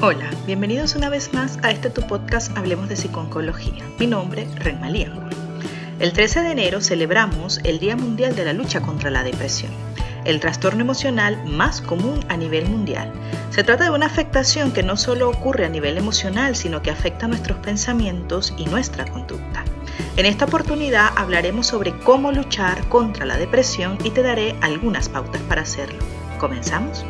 Hola, bienvenidos una vez más a este tu podcast Hablemos de Psiconcología. Mi nombre, Renma El 13 de enero celebramos el Día Mundial de la Lucha contra la Depresión, el trastorno emocional más común a nivel mundial. Se trata de una afectación que no solo ocurre a nivel emocional, sino que afecta nuestros pensamientos y nuestra conducta. En esta oportunidad hablaremos sobre cómo luchar contra la depresión y te daré algunas pautas para hacerlo. ¿Comenzamos?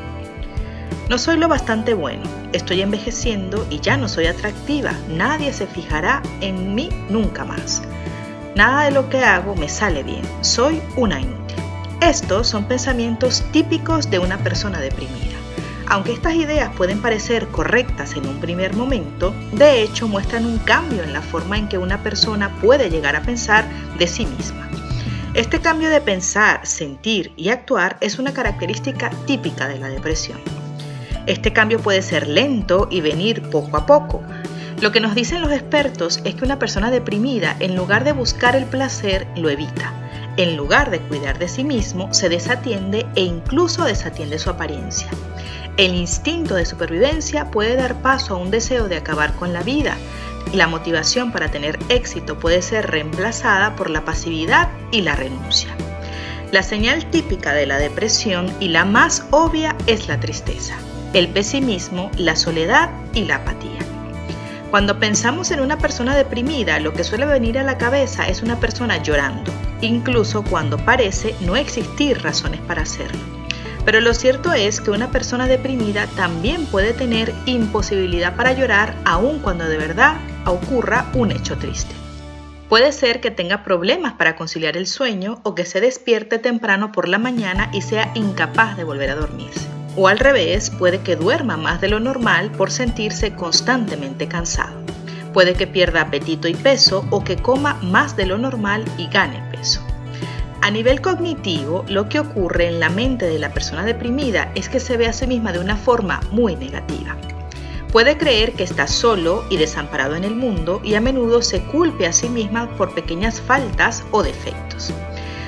No soy lo bastante bueno, estoy envejeciendo y ya no soy atractiva, nadie se fijará en mí nunca más. Nada de lo que hago me sale bien, soy una inútil. Estos son pensamientos típicos de una persona deprimida. Aunque estas ideas pueden parecer correctas en un primer momento, de hecho muestran un cambio en la forma en que una persona puede llegar a pensar de sí misma. Este cambio de pensar, sentir y actuar es una característica típica de la depresión. Este cambio puede ser lento y venir poco a poco. Lo que nos dicen los expertos es que una persona deprimida, en lugar de buscar el placer, lo evita. En lugar de cuidar de sí mismo, se desatiende e incluso desatiende su apariencia. El instinto de supervivencia puede dar paso a un deseo de acabar con la vida. La motivación para tener éxito puede ser reemplazada por la pasividad y la renuncia. La señal típica de la depresión y la más obvia es la tristeza el pesimismo, la soledad y la apatía. Cuando pensamos en una persona deprimida, lo que suele venir a la cabeza es una persona llorando, incluso cuando parece no existir razones para hacerlo. Pero lo cierto es que una persona deprimida también puede tener imposibilidad para llorar aun cuando de verdad ocurra un hecho triste. Puede ser que tenga problemas para conciliar el sueño o que se despierte temprano por la mañana y sea incapaz de volver a dormirse. O al revés, puede que duerma más de lo normal por sentirse constantemente cansado. Puede que pierda apetito y peso o que coma más de lo normal y gane peso. A nivel cognitivo, lo que ocurre en la mente de la persona deprimida es que se ve a sí misma de una forma muy negativa. Puede creer que está solo y desamparado en el mundo y a menudo se culpe a sí misma por pequeñas faltas o defectos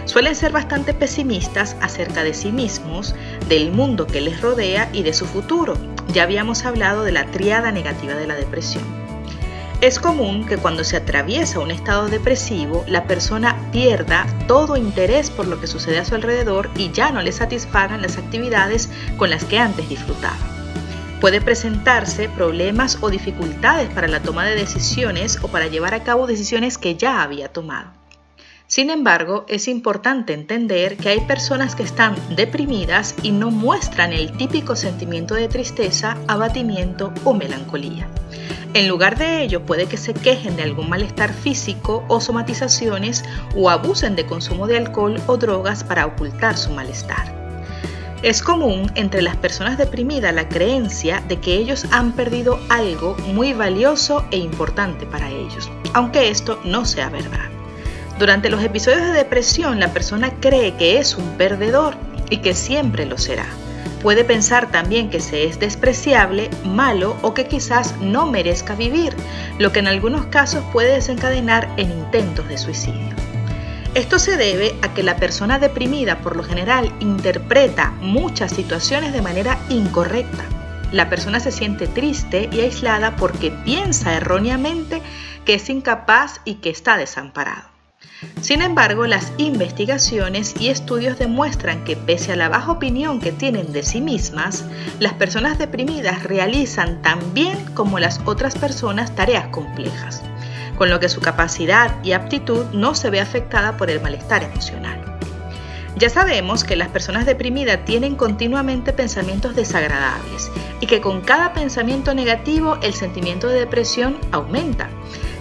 suelen ser bastante pesimistas acerca de sí mismos, del mundo que les rodea y de su futuro. Ya habíamos hablado de la triada negativa de la depresión. Es común que cuando se atraviesa un estado depresivo, la persona pierda todo interés por lo que sucede a su alrededor y ya no le satisfagan las actividades con las que antes disfrutaba. Puede presentarse problemas o dificultades para la toma de decisiones o para llevar a cabo decisiones que ya había tomado. Sin embargo, es importante entender que hay personas que están deprimidas y no muestran el típico sentimiento de tristeza, abatimiento o melancolía. En lugar de ello, puede que se quejen de algún malestar físico o somatizaciones o abusen de consumo de alcohol o drogas para ocultar su malestar. Es común entre las personas deprimidas la creencia de que ellos han perdido algo muy valioso e importante para ellos, aunque esto no sea verdad. Durante los episodios de depresión, la persona cree que es un perdedor y que siempre lo será. Puede pensar también que se es despreciable, malo o que quizás no merezca vivir, lo que en algunos casos puede desencadenar en intentos de suicidio. Esto se debe a que la persona deprimida por lo general interpreta muchas situaciones de manera incorrecta. La persona se siente triste y aislada porque piensa erróneamente que es incapaz y que está desamparado. Sin embargo, las investigaciones y estudios demuestran que pese a la baja opinión que tienen de sí mismas, las personas deprimidas realizan tan bien como las otras personas tareas complejas, con lo que su capacidad y aptitud no se ve afectada por el malestar emocional. Ya sabemos que las personas deprimidas tienen continuamente pensamientos desagradables y que con cada pensamiento negativo el sentimiento de depresión aumenta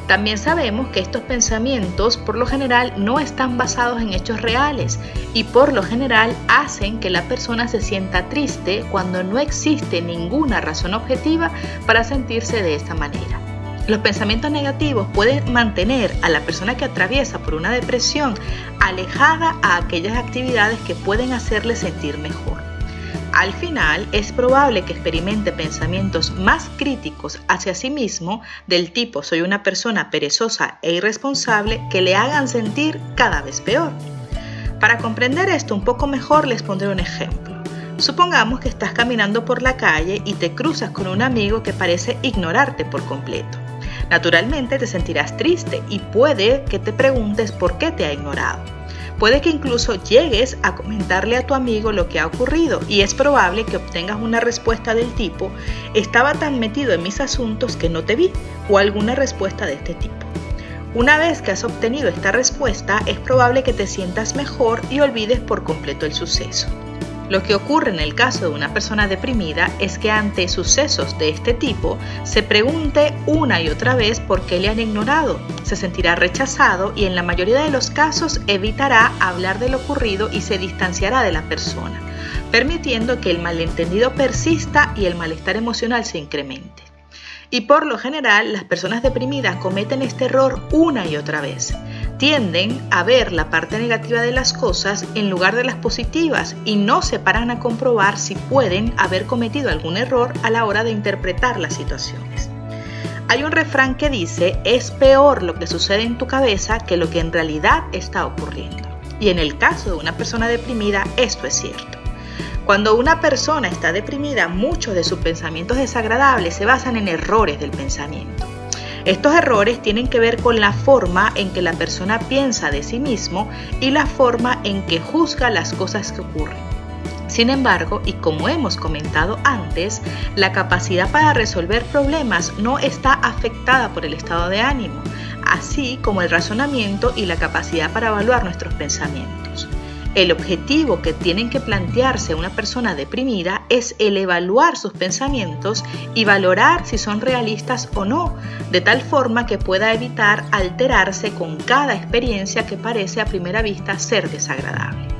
también sabemos que estos pensamientos por lo general no están basados en hechos reales y por lo general hacen que la persona se sienta triste cuando no existe ninguna razón objetiva para sentirse de esta manera. Los pensamientos negativos pueden mantener a la persona que atraviesa por una depresión alejada a aquellas actividades que pueden hacerle sentir mejor. Al final, es probable que experimente pensamientos más críticos hacia sí mismo del tipo soy una persona perezosa e irresponsable que le hagan sentir cada vez peor. Para comprender esto un poco mejor les pondré un ejemplo. Supongamos que estás caminando por la calle y te cruzas con un amigo que parece ignorarte por completo. Naturalmente te sentirás triste y puede que te preguntes por qué te ha ignorado. Puede que incluso llegues a comentarle a tu amigo lo que ha ocurrido y es probable que obtengas una respuesta del tipo, estaba tan metido en mis asuntos que no te vi o alguna respuesta de este tipo. Una vez que has obtenido esta respuesta, es probable que te sientas mejor y olvides por completo el suceso. Lo que ocurre en el caso de una persona deprimida es que ante sucesos de este tipo se pregunte una y otra vez por qué le han ignorado, se sentirá rechazado y en la mayoría de los casos evitará hablar de lo ocurrido y se distanciará de la persona, permitiendo que el malentendido persista y el malestar emocional se incremente. Y por lo general las personas deprimidas cometen este error una y otra vez tienden a ver la parte negativa de las cosas en lugar de las positivas y no se paran a comprobar si pueden haber cometido algún error a la hora de interpretar las situaciones. Hay un refrán que dice, es peor lo que sucede en tu cabeza que lo que en realidad está ocurriendo. Y en el caso de una persona deprimida, esto es cierto. Cuando una persona está deprimida, muchos de sus pensamientos desagradables se basan en errores del pensamiento. Estos errores tienen que ver con la forma en que la persona piensa de sí mismo y la forma en que juzga las cosas que ocurren. Sin embargo, y como hemos comentado antes, la capacidad para resolver problemas no está afectada por el estado de ánimo, así como el razonamiento y la capacidad para evaluar nuestros pensamientos. El objetivo que tienen que plantearse una persona deprimida es el evaluar sus pensamientos y valorar si son realistas o no, de tal forma que pueda evitar alterarse con cada experiencia que parece a primera vista ser desagradable.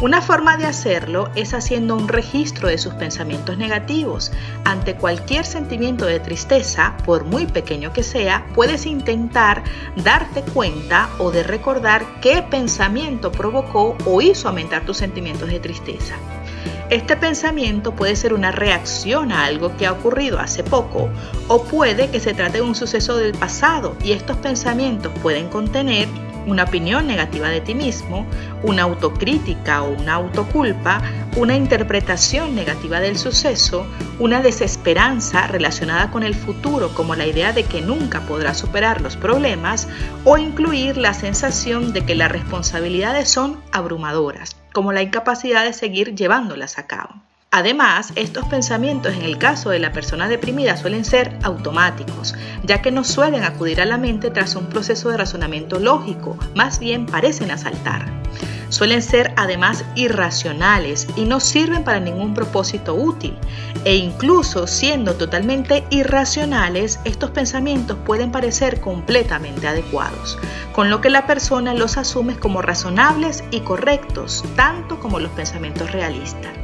Una forma de hacerlo es haciendo un registro de sus pensamientos negativos. Ante cualquier sentimiento de tristeza, por muy pequeño que sea, puedes intentar darte cuenta o de recordar qué pensamiento provocó o hizo aumentar tus sentimientos de tristeza. Este pensamiento puede ser una reacción a algo que ha ocurrido hace poco o puede que se trate de un suceso del pasado y estos pensamientos pueden contener una opinión negativa de ti mismo, una autocrítica o una autoculpa, una interpretación negativa del suceso, una desesperanza relacionada con el futuro como la idea de que nunca podrás superar los problemas o incluir la sensación de que las responsabilidades son abrumadoras, como la incapacidad de seguir llevándolas a cabo. Además, estos pensamientos en el caso de la persona deprimida suelen ser automáticos, ya que no suelen acudir a la mente tras un proceso de razonamiento lógico, más bien parecen asaltar. Suelen ser además irracionales y no sirven para ningún propósito útil. E incluso siendo totalmente irracionales, estos pensamientos pueden parecer completamente adecuados, con lo que la persona los asume como razonables y correctos, tanto como los pensamientos realistas.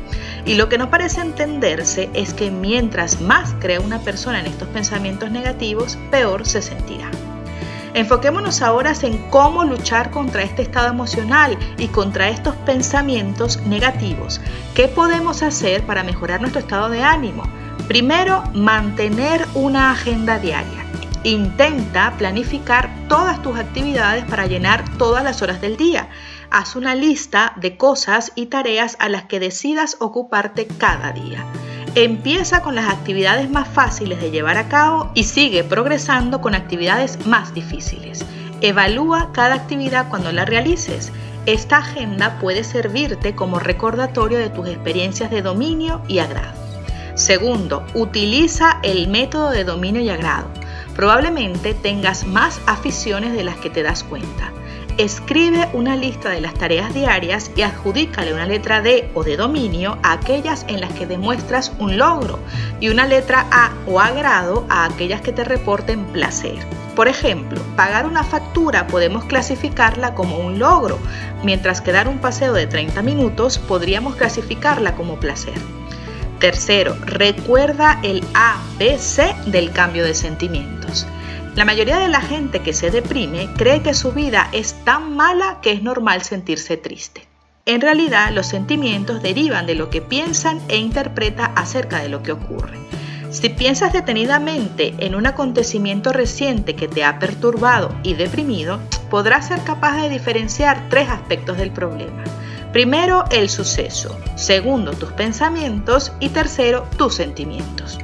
Y lo que no parece entenderse es que mientras más crea una persona en estos pensamientos negativos, peor se sentirá. Enfoquémonos ahora en cómo luchar contra este estado emocional y contra estos pensamientos negativos. ¿Qué podemos hacer para mejorar nuestro estado de ánimo? Primero, mantener una agenda diaria. Intenta planificar todas tus actividades para llenar todas las horas del día haz una lista de cosas y tareas a las que decidas ocuparte cada día. Empieza con las actividades más fáciles de llevar a cabo y sigue progresando con actividades más difíciles. Evalúa cada actividad cuando la realices. Esta agenda puede servirte como recordatorio de tus experiencias de dominio y agrado. Segundo, utiliza el método de dominio y agrado. Probablemente tengas más aficiones de las que te das cuenta. Escribe una lista de las tareas diarias y adjudícale una letra D o de dominio a aquellas en las que demuestras un logro y una letra A o agrado a aquellas que te reporten placer. Por ejemplo, pagar una factura podemos clasificarla como un logro, mientras que dar un paseo de 30 minutos podríamos clasificarla como placer. Tercero, recuerda el ABC del cambio de sentimientos. La mayoría de la gente que se deprime cree que su vida es tan mala que es normal sentirse triste. En realidad, los sentimientos derivan de lo que piensan e interpreta acerca de lo que ocurre. Si piensas detenidamente en un acontecimiento reciente que te ha perturbado y deprimido, podrás ser capaz de diferenciar tres aspectos del problema. Primero, el suceso. Segundo, tus pensamientos. Y tercero, tus sentimientos.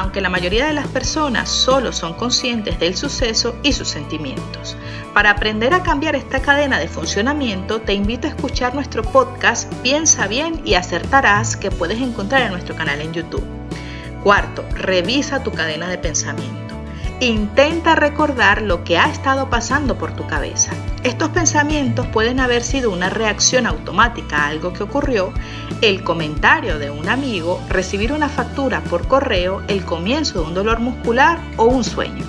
Aunque la mayoría de las personas solo son conscientes del suceso y sus sentimientos. Para aprender a cambiar esta cadena de funcionamiento, te invito a escuchar nuestro podcast Piensa bien y acertarás que puedes encontrar en nuestro canal en YouTube. Cuarto, revisa tu cadena de pensamiento. Intenta recordar lo que ha estado pasando por tu cabeza. Estos pensamientos pueden haber sido una reacción automática a algo que ocurrió, el comentario de un amigo, recibir una factura por correo, el comienzo de un dolor muscular o un sueño.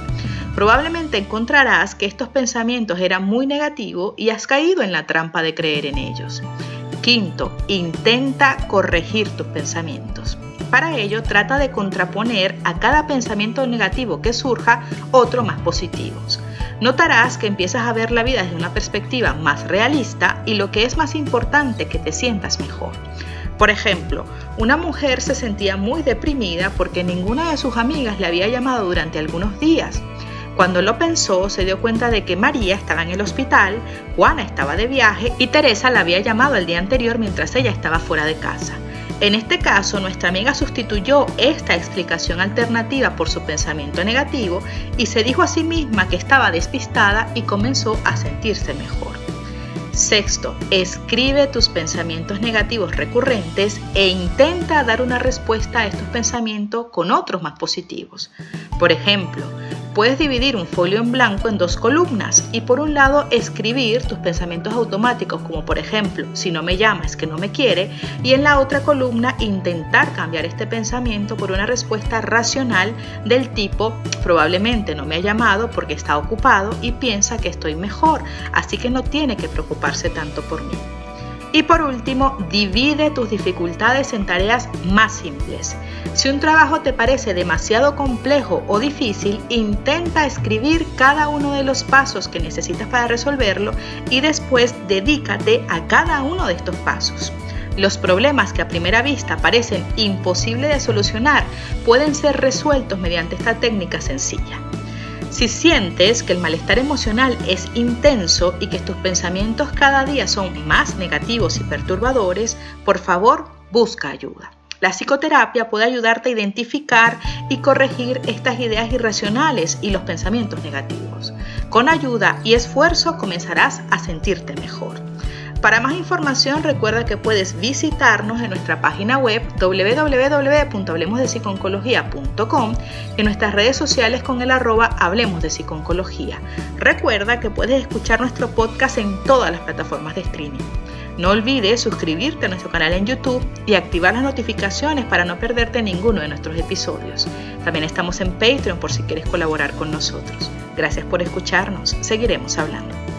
Probablemente encontrarás que estos pensamientos eran muy negativos y has caído en la trampa de creer en ellos. Quinto, intenta corregir tus pensamientos. Para ello, trata de contraponer a cada pensamiento negativo que surja otro más positivos. Notarás que empiezas a ver la vida desde una perspectiva más realista y lo que es más importante, que te sientas mejor. Por ejemplo, una mujer se sentía muy deprimida porque ninguna de sus amigas le había llamado durante algunos días. Cuando lo pensó, se dio cuenta de que María estaba en el hospital, Juana estaba de viaje y Teresa la había llamado el día anterior mientras ella estaba fuera de casa. En este caso, nuestra amiga sustituyó esta explicación alternativa por su pensamiento negativo y se dijo a sí misma que estaba despistada y comenzó a sentirse mejor. Sexto, escribe tus pensamientos negativos recurrentes e intenta dar una respuesta a estos pensamientos con otros más positivos. Por ejemplo, Puedes dividir un folio en blanco en dos columnas y por un lado escribir tus pensamientos automáticos como por ejemplo, si no me llama es que no me quiere y en la otra columna intentar cambiar este pensamiento por una respuesta racional del tipo probablemente no me ha llamado porque está ocupado y piensa que estoy mejor, así que no tiene que preocuparse tanto por mí. Y por último, divide tus dificultades en tareas más simples. Si un trabajo te parece demasiado complejo o difícil, intenta escribir cada uno de los pasos que necesitas para resolverlo y después dedícate a cada uno de estos pasos. Los problemas que a primera vista parecen imposibles de solucionar pueden ser resueltos mediante esta técnica sencilla. Si sientes que el malestar emocional es intenso y que tus pensamientos cada día son más negativos y perturbadores, por favor, busca ayuda. La psicoterapia puede ayudarte a identificar y corregir estas ideas irracionales y los pensamientos negativos. Con ayuda y esfuerzo comenzarás a sentirte mejor. Para más información recuerda que puedes visitarnos en nuestra página web www.hablemosdepsiconcología.com en nuestras redes sociales con el arroba Hablemos de Psiconcología. Recuerda que puedes escuchar nuestro podcast en todas las plataformas de streaming. No olvides suscribirte a nuestro canal en YouTube y activar las notificaciones para no perderte ninguno de nuestros episodios. También estamos en Patreon por si quieres colaborar con nosotros. Gracias por escucharnos. Seguiremos hablando.